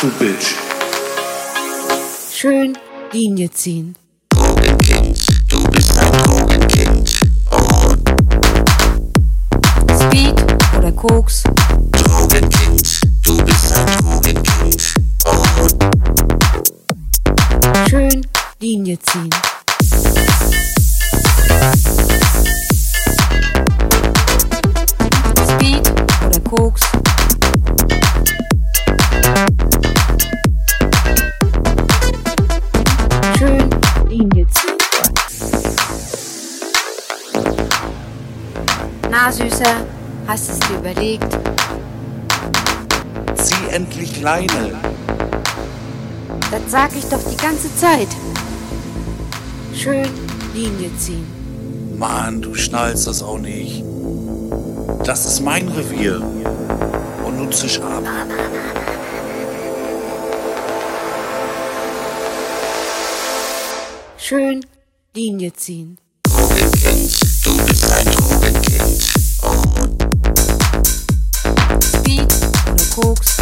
du Bitch. Schön Linie ziehen. Drogenkind, du bist ein Drogenkind. Oh. Speed oder Koks. Drogenkind, du bist ein Drogenkind. Oh. Schön Linie ziehen. Süßer, hast es dir überlegt? Zieh endlich Leine. Das sag ich doch die ganze Zeit. Schön Linie ziehen. Mann, du schnallst das auch nicht. Das ist mein Revier. Und nun zisch ab. Schön Linie ziehen. Hawks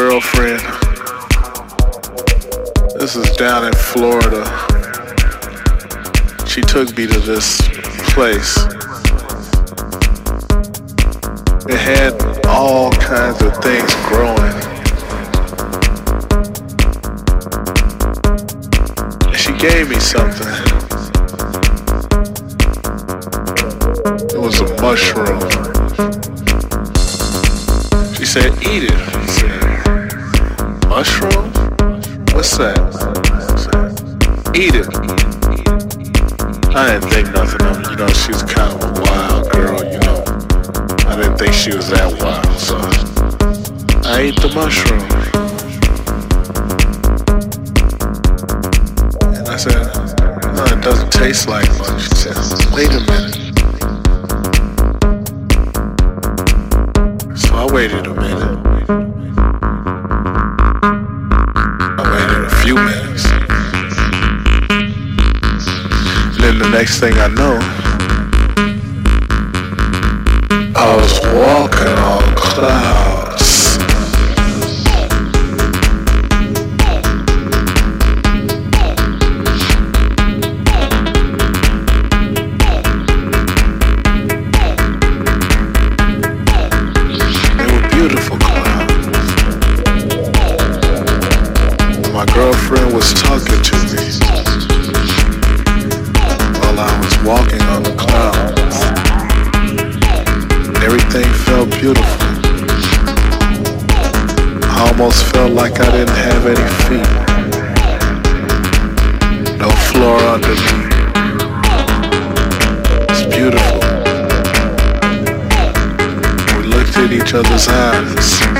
girlfriend. Each other's eyes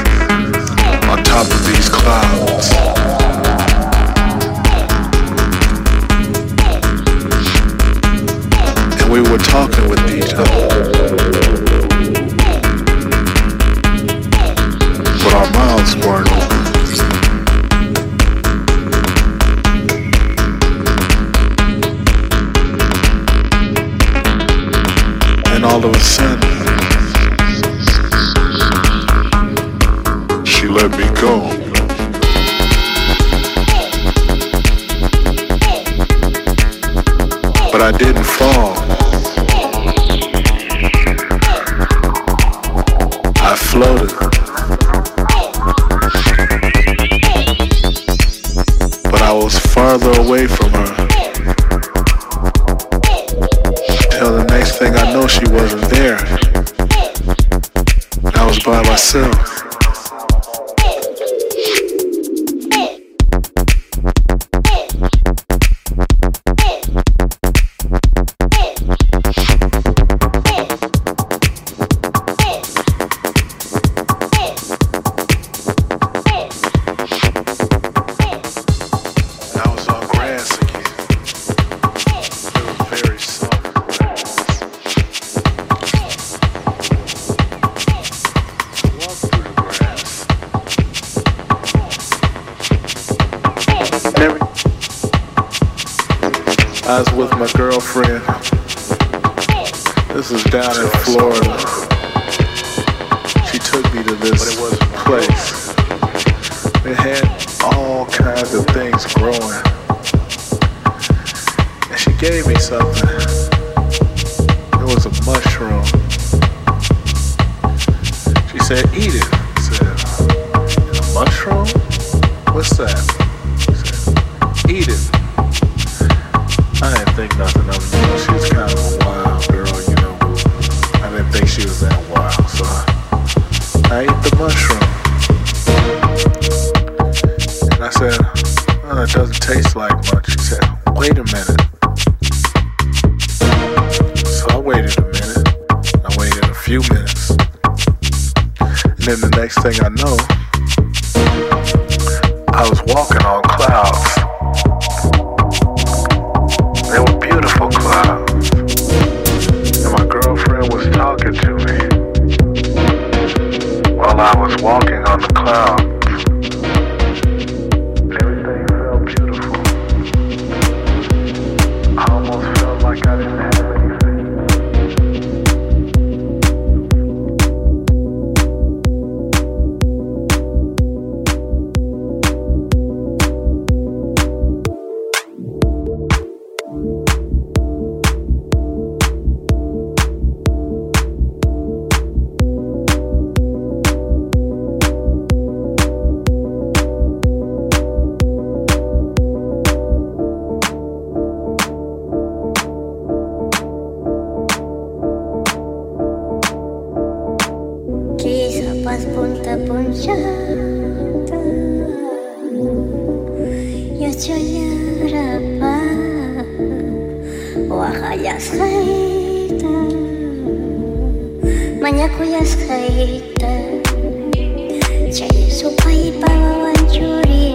Mañaku yaskite Mañaku yaskite Etxea su paipaan juri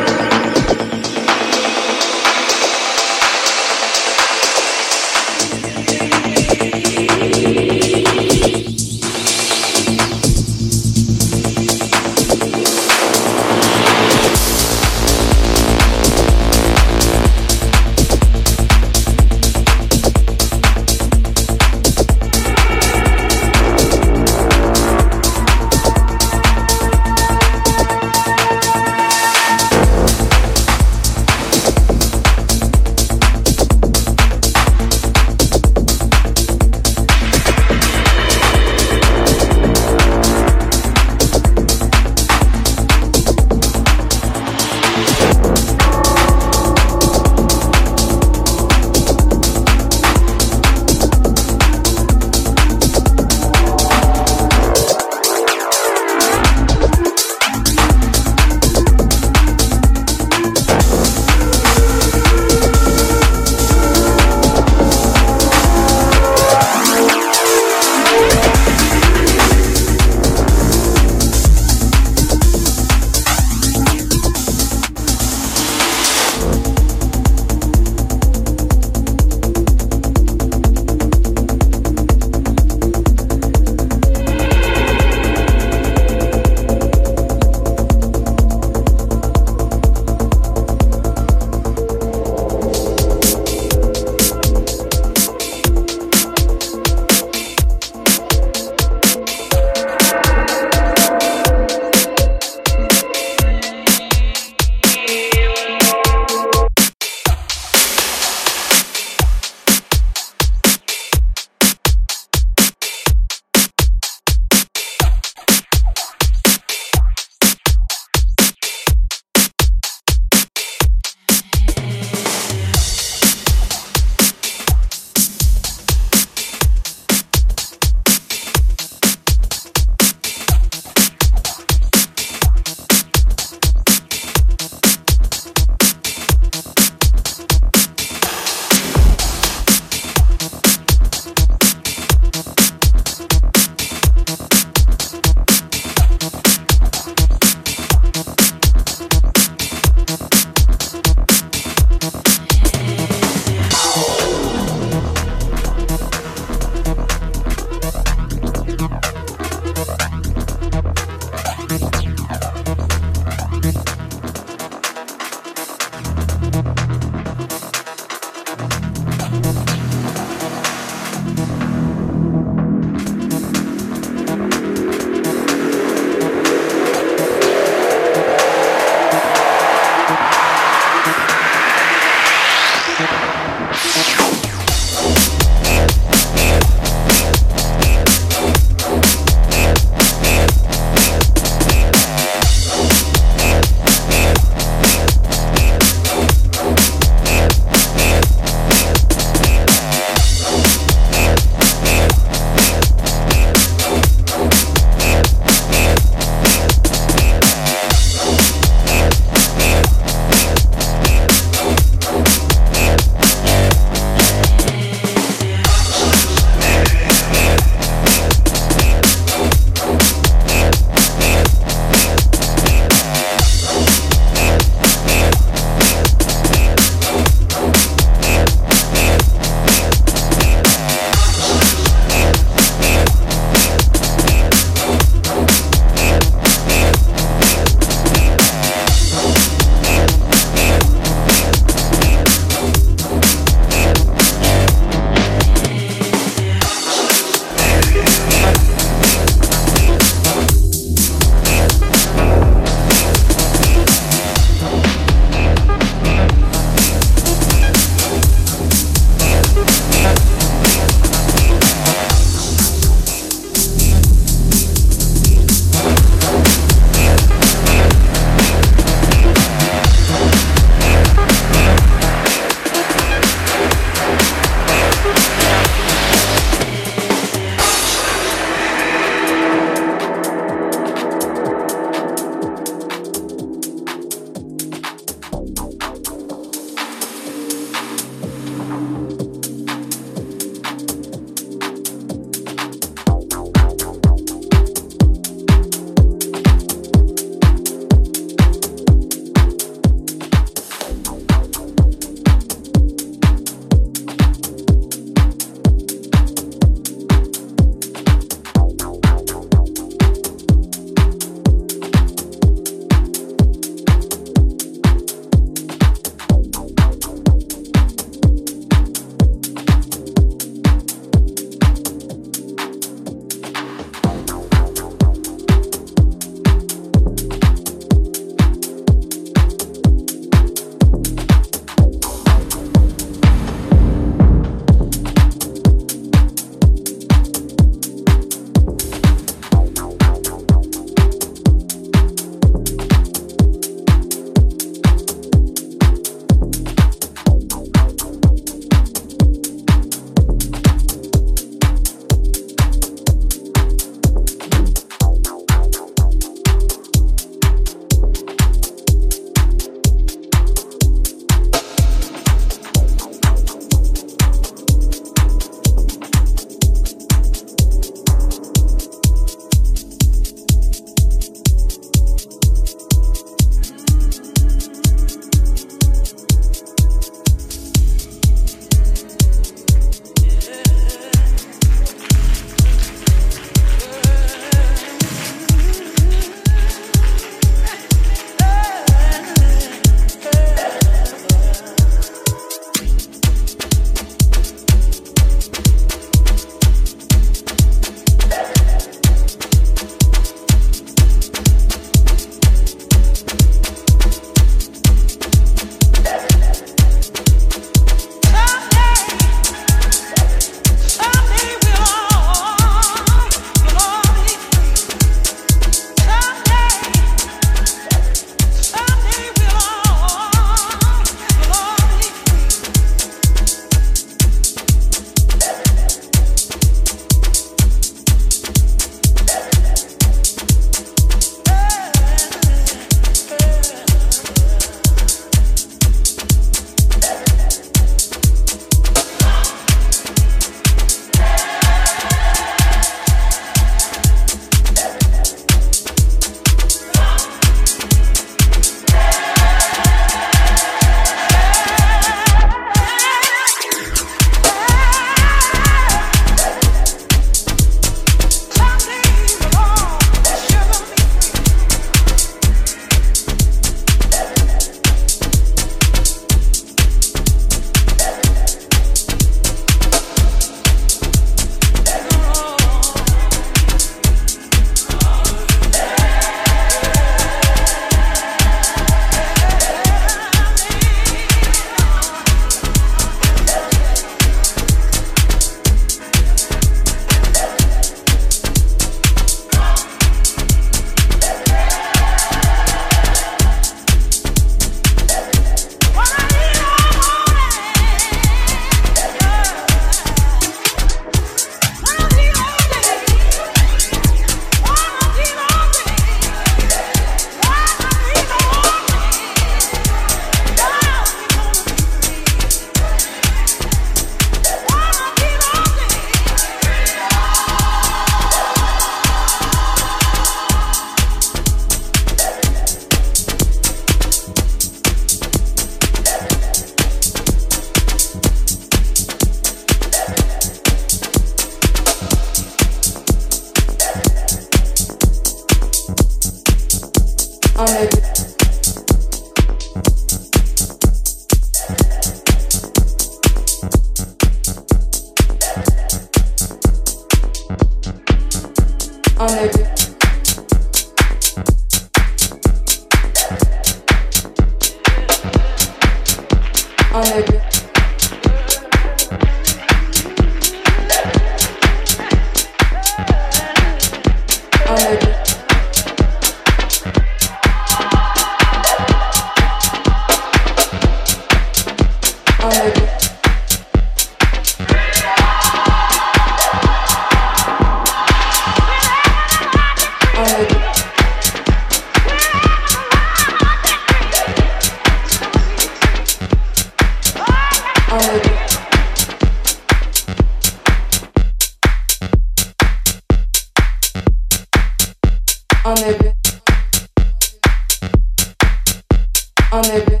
on their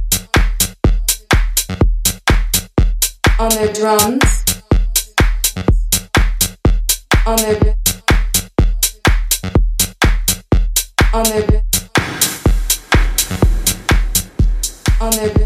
on their drums. On their on their on their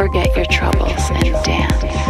Forget your troubles and dance.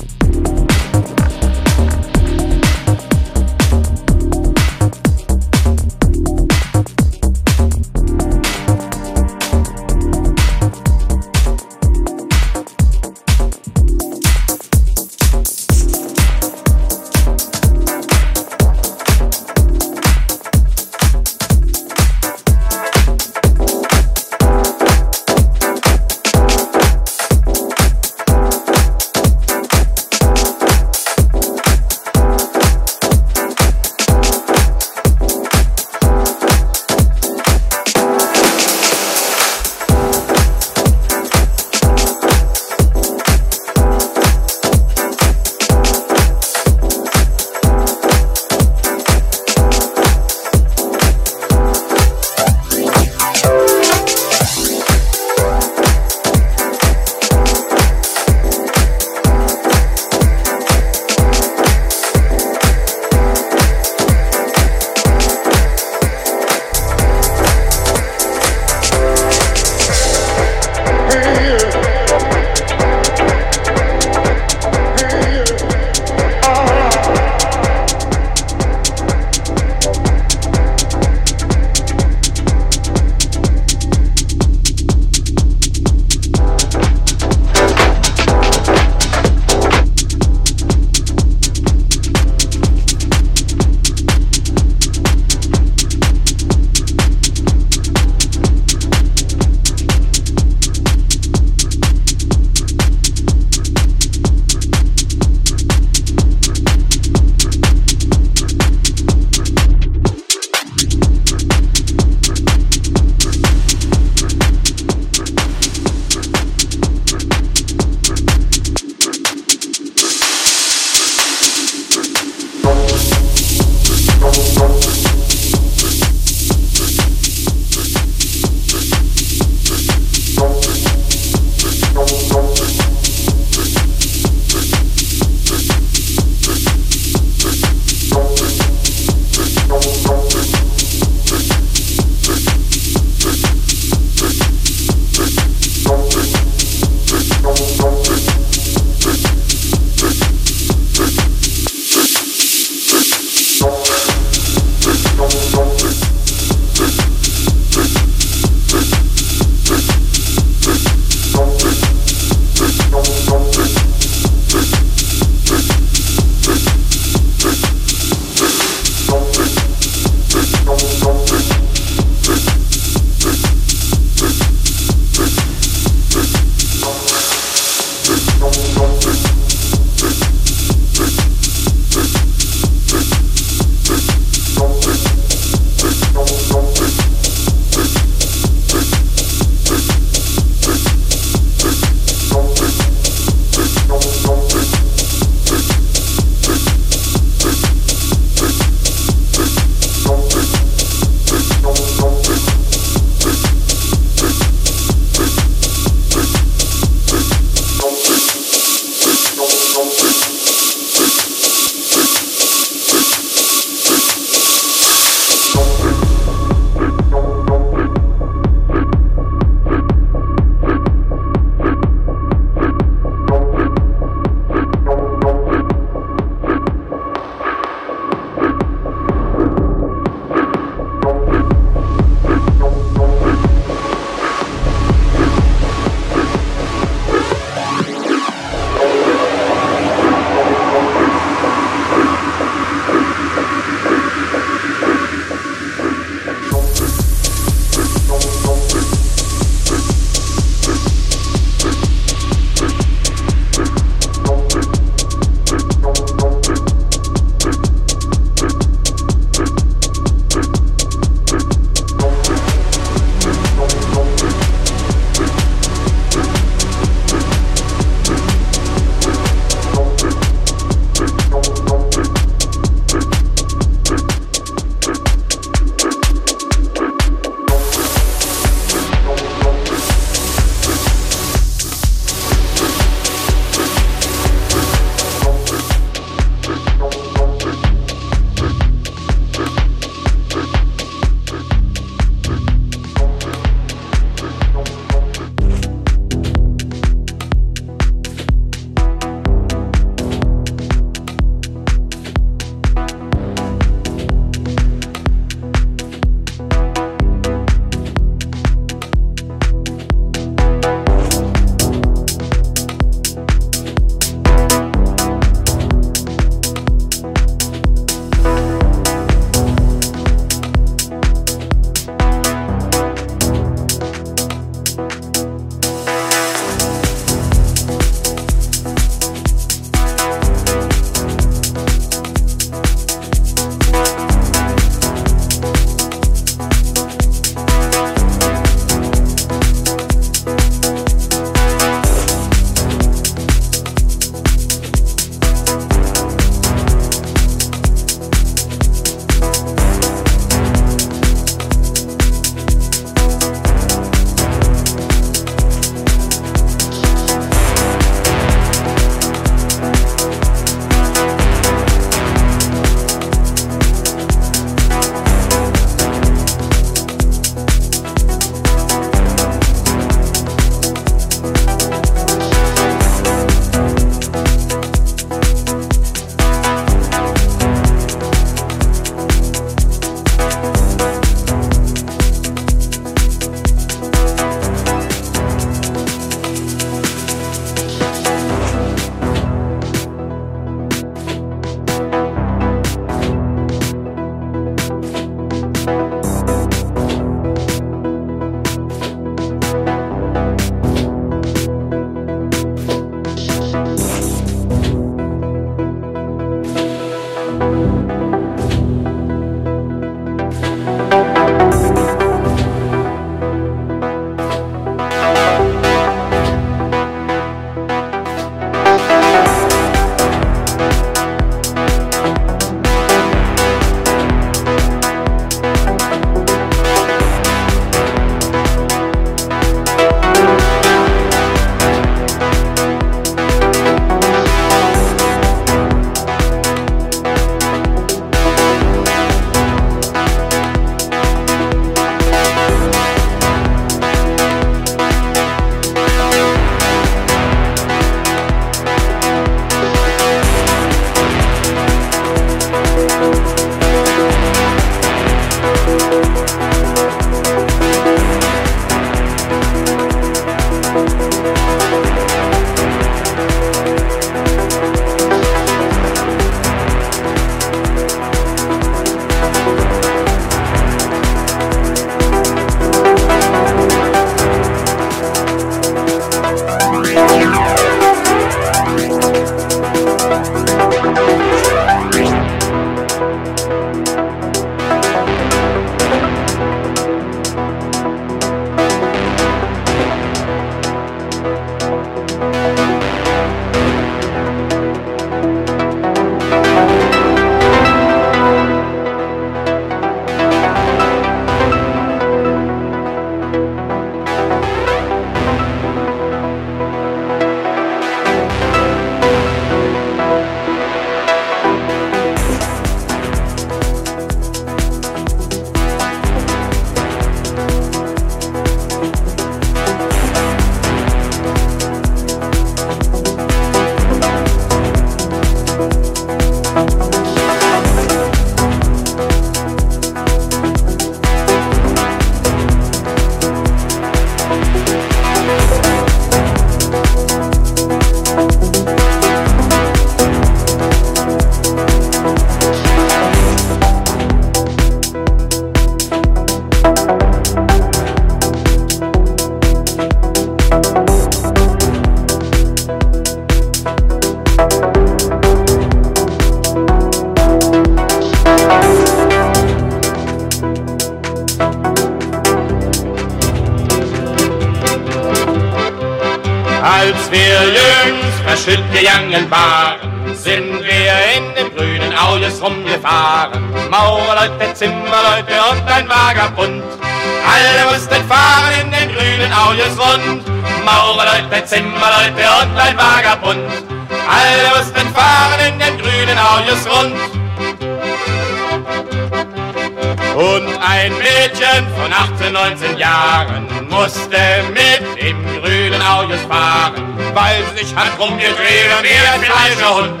Hat rumgedreht wie ein Fleischerhund.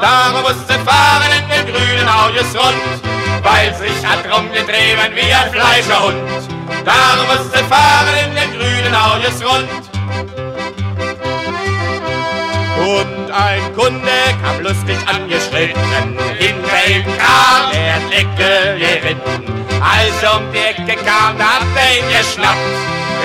Darum musste fahren in den grünen Autos rund, weil sich hat rumgedreht wie ein Fleischerhund. Darum musste fahren in den grünen Autos rund. Und ein Kunde kam lustig angeschritten, hinter ihm kam der Deckel geritten. Als er um die Ecke kam, da hat er ihn geschnappt,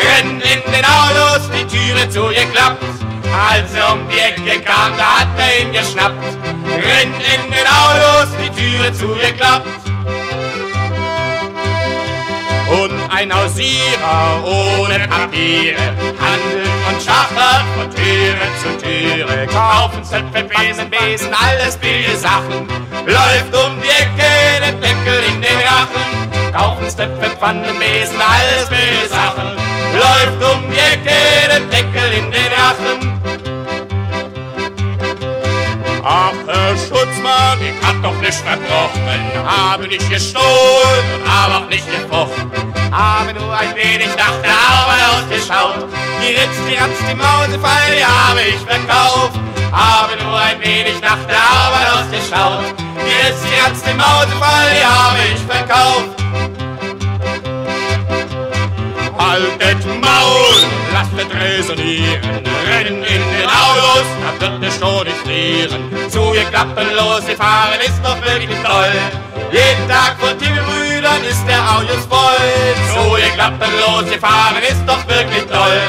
rennt in den Autos, die Türe zugeklappt. Als er um die Ecke kam, da hat er ihn geschnappt, rennt in den Autos, die Türe zugeklappt. Und ein Hausierer ohne Papiere handelt und schachert von Türe zu Türe. Kaufen Zöpfe, Besen, Besen, alles billige Sachen. Läuft um die Ecke, den Deckel in den Rachen. Kaufen Zöpfe, Pfannen, Besen, alles billige Sachen. Läuft um die Ecke, den Deckel in den Rachen. Ach, Herr Schutzmann, ich hab doch nicht verbrochen, habe nicht gestohlen und habe auch nicht gefochten. Habe nur ein wenig nach der Arbeit ausgeschaut, die Ritz, die Ratz, die Mausefall, die habe ich verkauft. Habe nur ein wenig nach der Arbeit ausgeschaut, die Ritz, die Ratz, die Mausefall, die habe ich verkauft. Haltet Maul, lasst es resonieren, rennen in den Autos, wird es schon nicht frieren. Zu ihr klappenlos fahren ist doch wirklich toll. Jeden Tag von Tigelbrüdern ist der Audios voll. Zu ihr klappenlos fahren ist doch wirklich toll.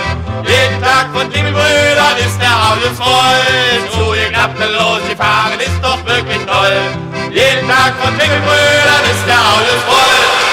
Jeden Tag von Tigelbrüdern ist der Audios voll. Zu ihr klappenlos fahren ist doch wirklich toll. Jeden Tag von Tigelbrüdern ist der Audios voll.